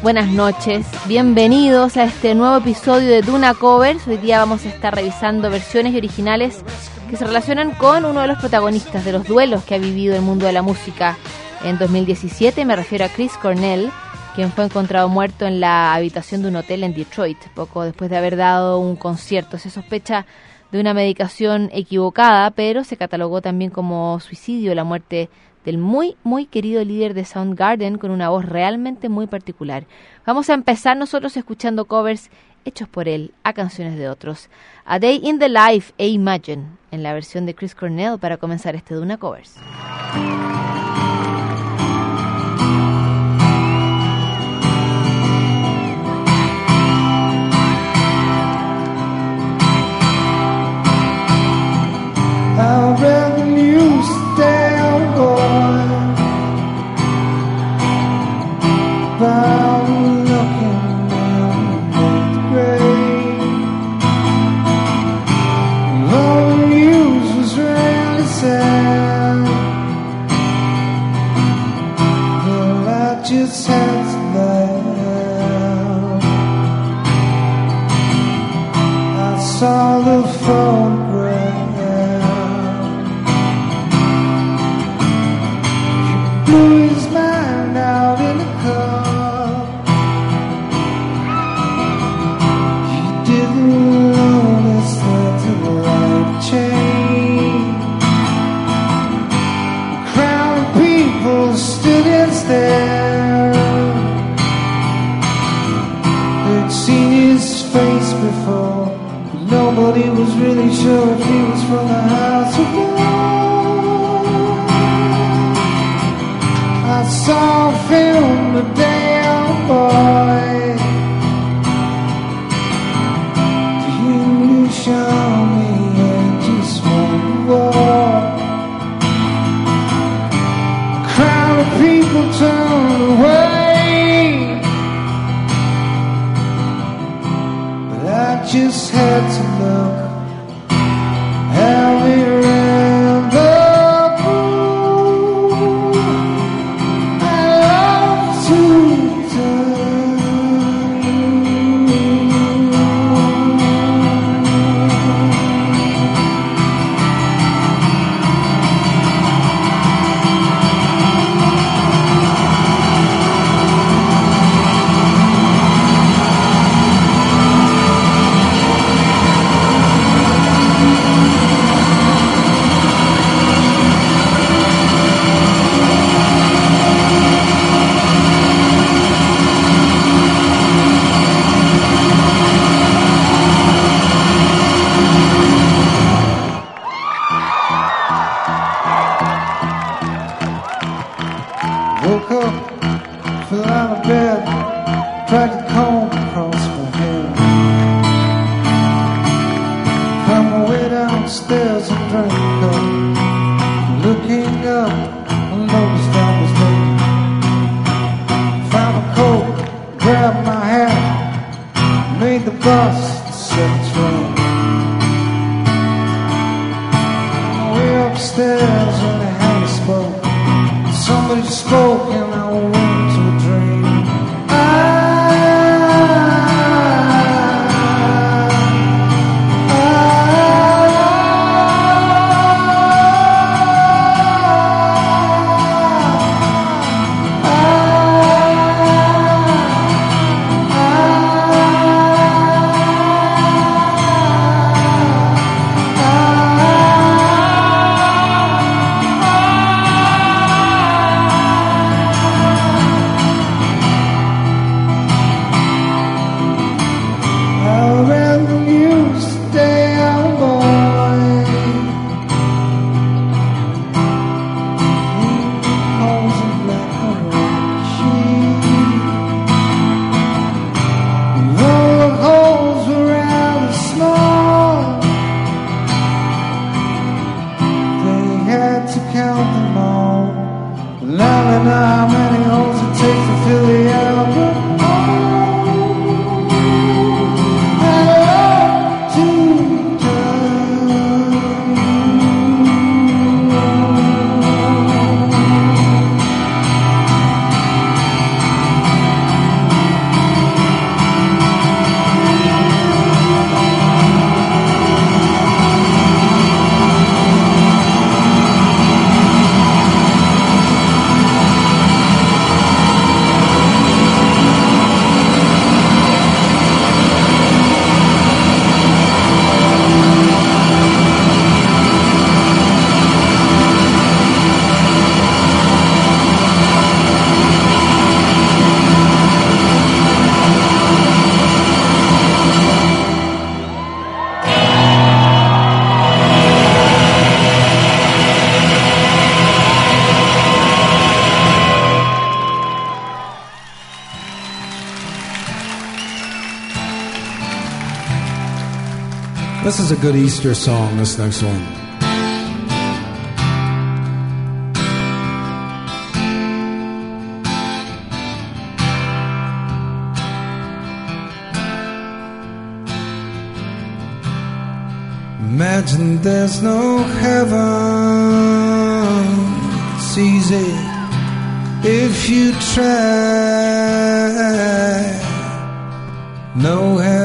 Buenas noches, bienvenidos a este nuevo episodio de Duna Covers. Hoy día vamos a estar revisando versiones originales que se relacionan con uno de los protagonistas de los duelos que ha vivido el mundo de la música en 2017. Me refiero a Chris Cornell, quien fue encontrado muerto en la habitación de un hotel en Detroit, poco después de haber dado un concierto. Se sospecha de una medicación equivocada, pero se catalogó también como suicidio la muerte del muy, muy querido líder de Soundgarden con una voz realmente muy particular. Vamos a empezar nosotros escuchando covers hechos por él a canciones de otros. A Day in the Life e Imagine en la versión de Chris Cornell para comenzar este Duna Covers. you. to count them all. La la la. This is a good Easter song, this next one. Imagine there's no heaven. It's easy if you try. No hell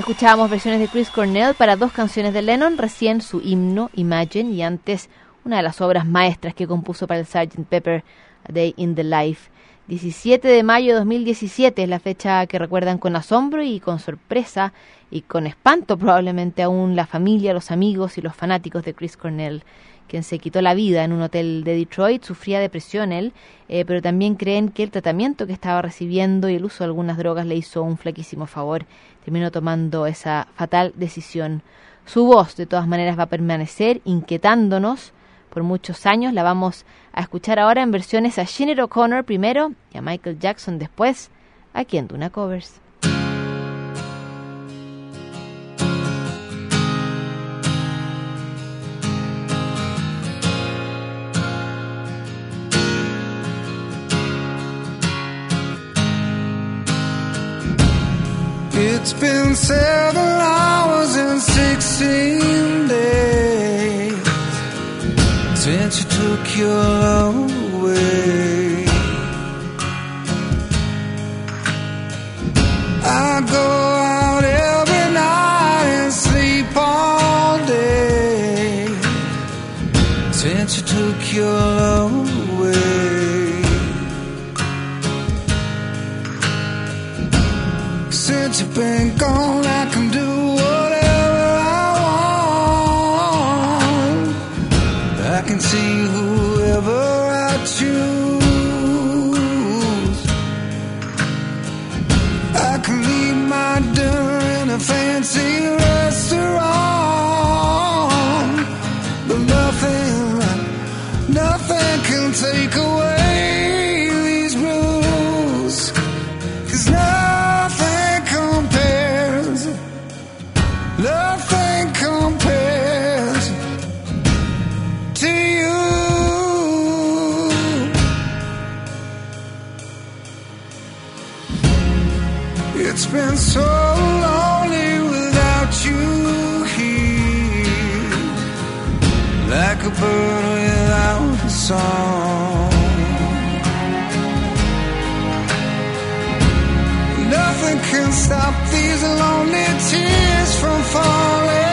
Escuchábamos versiones de Chris Cornell para dos canciones de Lennon, recién su himno Imagine y antes una de las obras maestras que compuso para el Sgt. Pepper A Day in the Life. 17 de mayo de 2017 es la fecha que recuerdan con asombro y con sorpresa y con espanto probablemente aún la familia, los amigos y los fanáticos de Chris Cornell, quien se quitó la vida en un hotel de Detroit, sufría depresión él, eh, pero también creen que el tratamiento que estaba recibiendo y el uso de algunas drogas le hizo un flaquísimo favor, terminó tomando esa fatal decisión. Su voz, de todas maneras, va a permanecer inquietándonos por muchos años. La vamos a escuchar ahora en versiones a Sinead O'Connor primero y a Michael Jackson después, aquí en Duna Covers. It's been seven hours and sixteen days since you took your love away. Been gone, like a bird without a song. Nothing can stop these lonely tears from falling.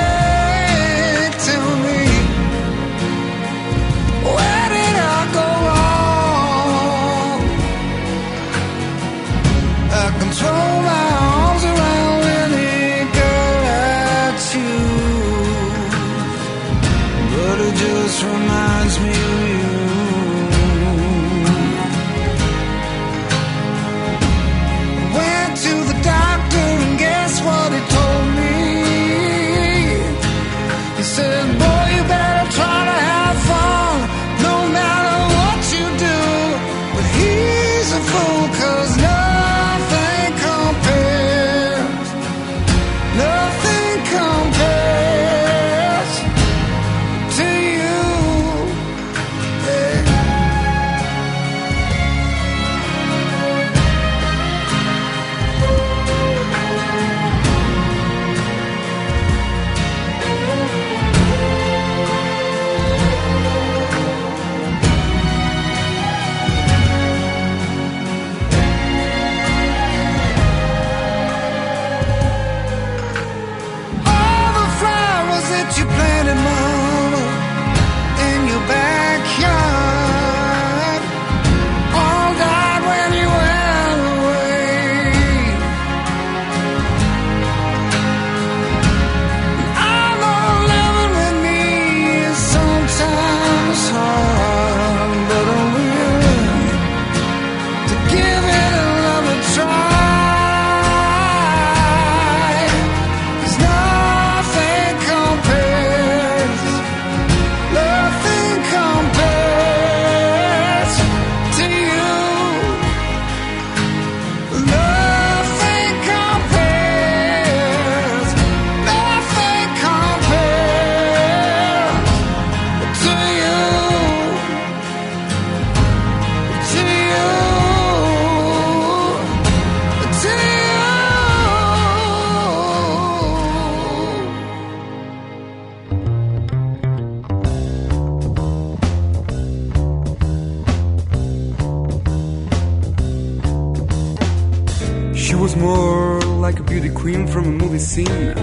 Queen from a movie scene.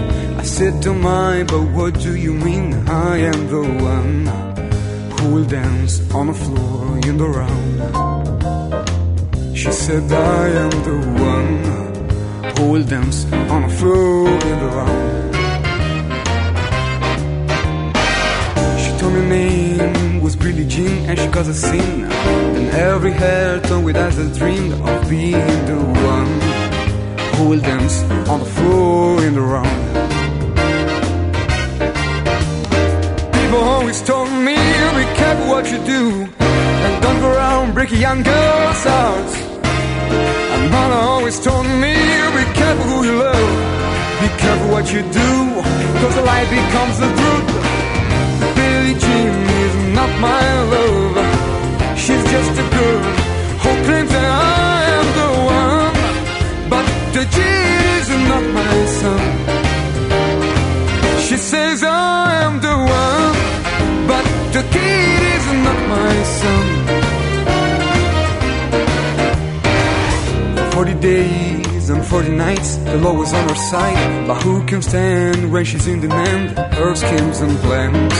I said, Don't mind, but what do you mean? I am the one who will dance on the floor in the round. She said, I am the one who will dance on the floor in the round. She told me name was Billie Jean and she caused a scene. And every hair turned with that dreamed of being the one who will dance on the floor in the round. People always told me, be careful what you do, and don't go around breaking young girls' hearts. And mother always told me, be careful who you love, be careful what you do, cause the light becomes the truth. Billie Jean is not my love, she's just a girl who claims that For 40 days and 40 nights, the law was on her side. But who can stand when she's in demand? Her schemes and plans.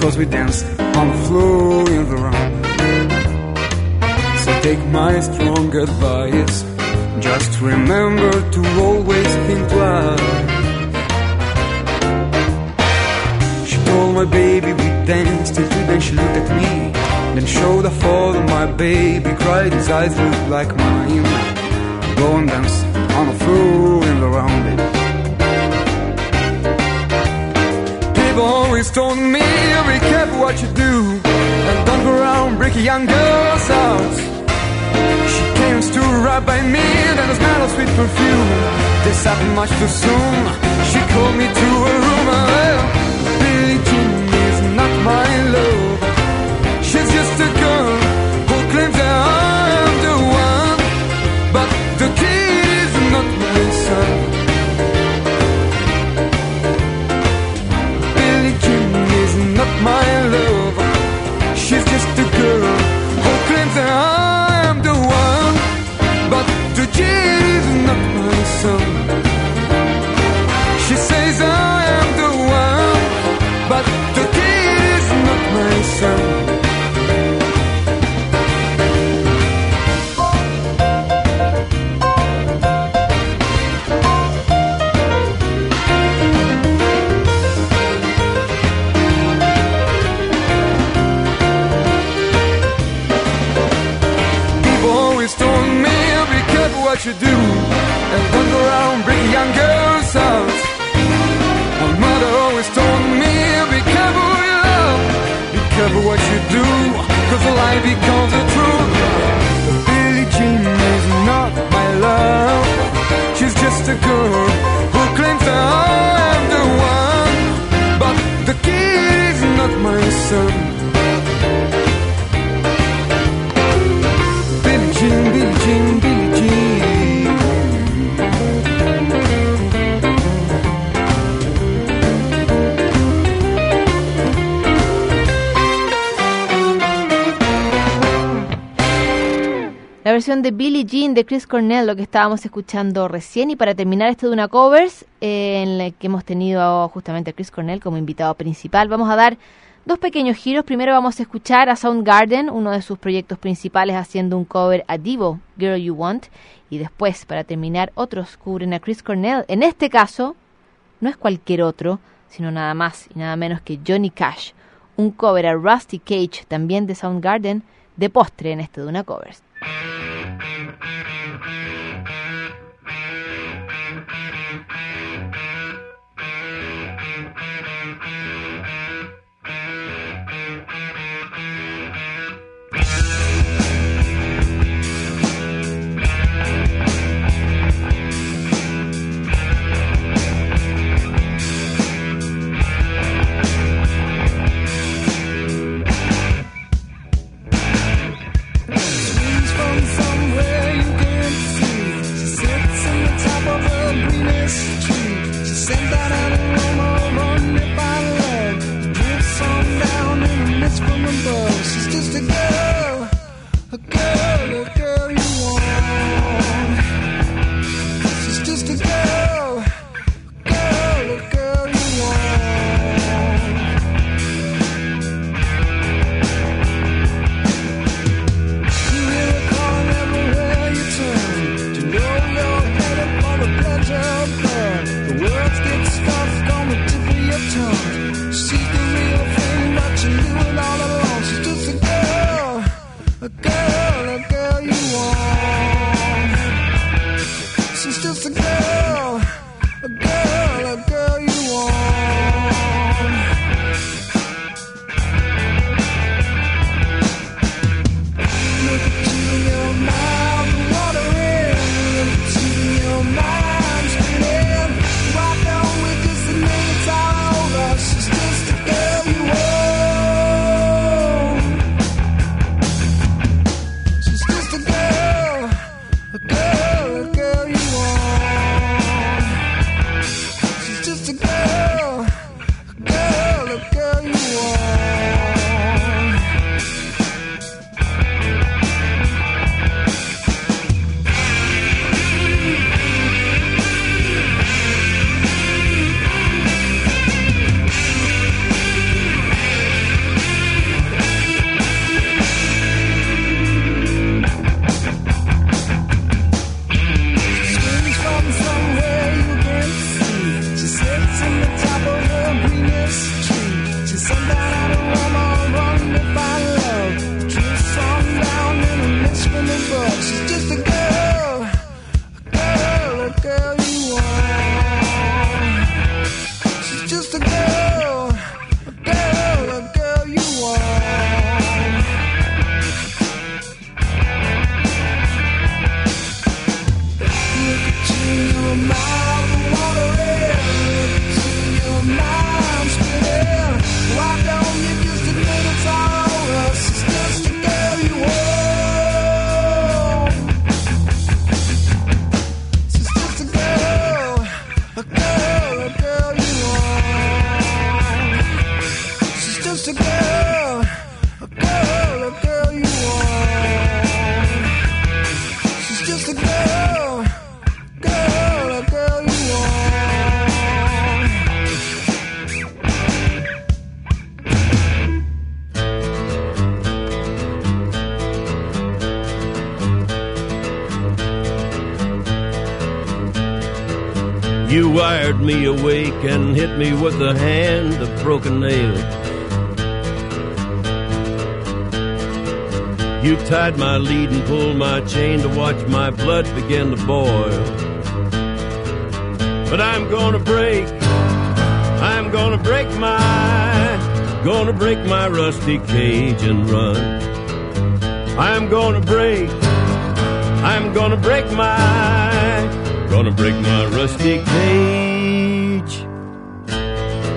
Cause we dance on the floor in the round. So take my strong advice. Just remember to always think twice. She told my baby we danced till two, then she looked at me. Then showed her father my baby cried, his eyes looked like mine. Go and dance on the floor in the round. People always told me, be careful what you do, and don't go around breaking young girls' hearts. She came stood right by me, then a smell of sweet perfume. This happened much too soon. She called me to her room. My love. De Billie Jean de Chris Cornell, lo que estábamos escuchando recién. Y para terminar esto de una covers, eh, en la que hemos tenido justamente a Chris Cornell como invitado principal, vamos a dar dos pequeños giros. Primero vamos a escuchar a Soundgarden, uno de sus proyectos principales, haciendo un cover a Divo, Girl You Want. Y después, para terminar, otros cubren a Chris Cornell. En este caso, no es cualquier otro, sino nada más y nada menos que Johnny Cash. Un cover a Rusty Cage, también de Soundgarden, de postre en este de una covers. Thank you. A girl. With the hand of broken nails. You tied my lead and pulled my chain to watch my blood begin to boil. But I'm gonna break, I'm gonna break my, gonna break my rusty cage and run. I'm gonna break, I'm gonna break my, gonna break my rusty cage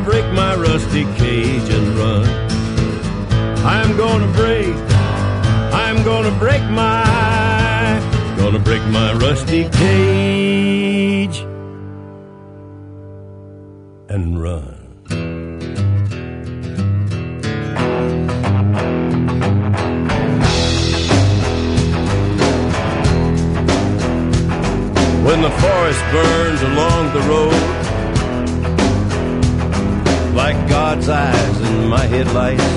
gonna break my rusty cage and run. I'm gonna break, I'm gonna break my, gonna break my rusty cage and run. When the forest burns along the road, like God's eyes in my headlights.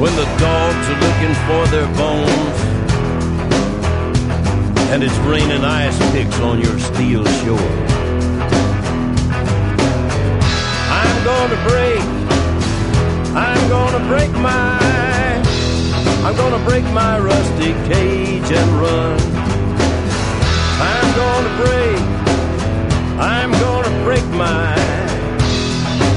When the dogs are looking for their bones, and it's raining ice picks on your steel shore. I'm gonna break, I'm gonna break my, I'm gonna break my rusty cage and run. I'm gonna break, I'm gonna break my,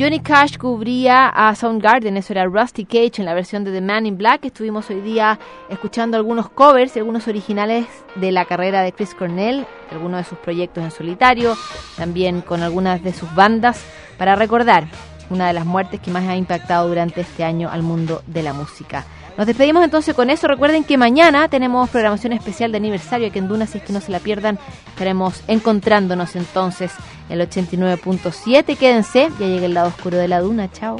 Johnny Cash cubría a Soundgarden, eso era Rusty Cage en la versión de The Man in Black. Estuvimos hoy día escuchando algunos covers y algunos originales de la carrera de Chris Cornell, algunos de sus proyectos en solitario, también con algunas de sus bandas, para recordar una de las muertes que más ha impactado durante este año al mundo de la música. Nos despedimos entonces con eso. Recuerden que mañana tenemos programación especial de aniversario aquí en Duna, si es que no se la pierdan. Estaremos encontrándonos entonces en el 89.7. Quédense, ya llega el lado oscuro de la Duna. Chao.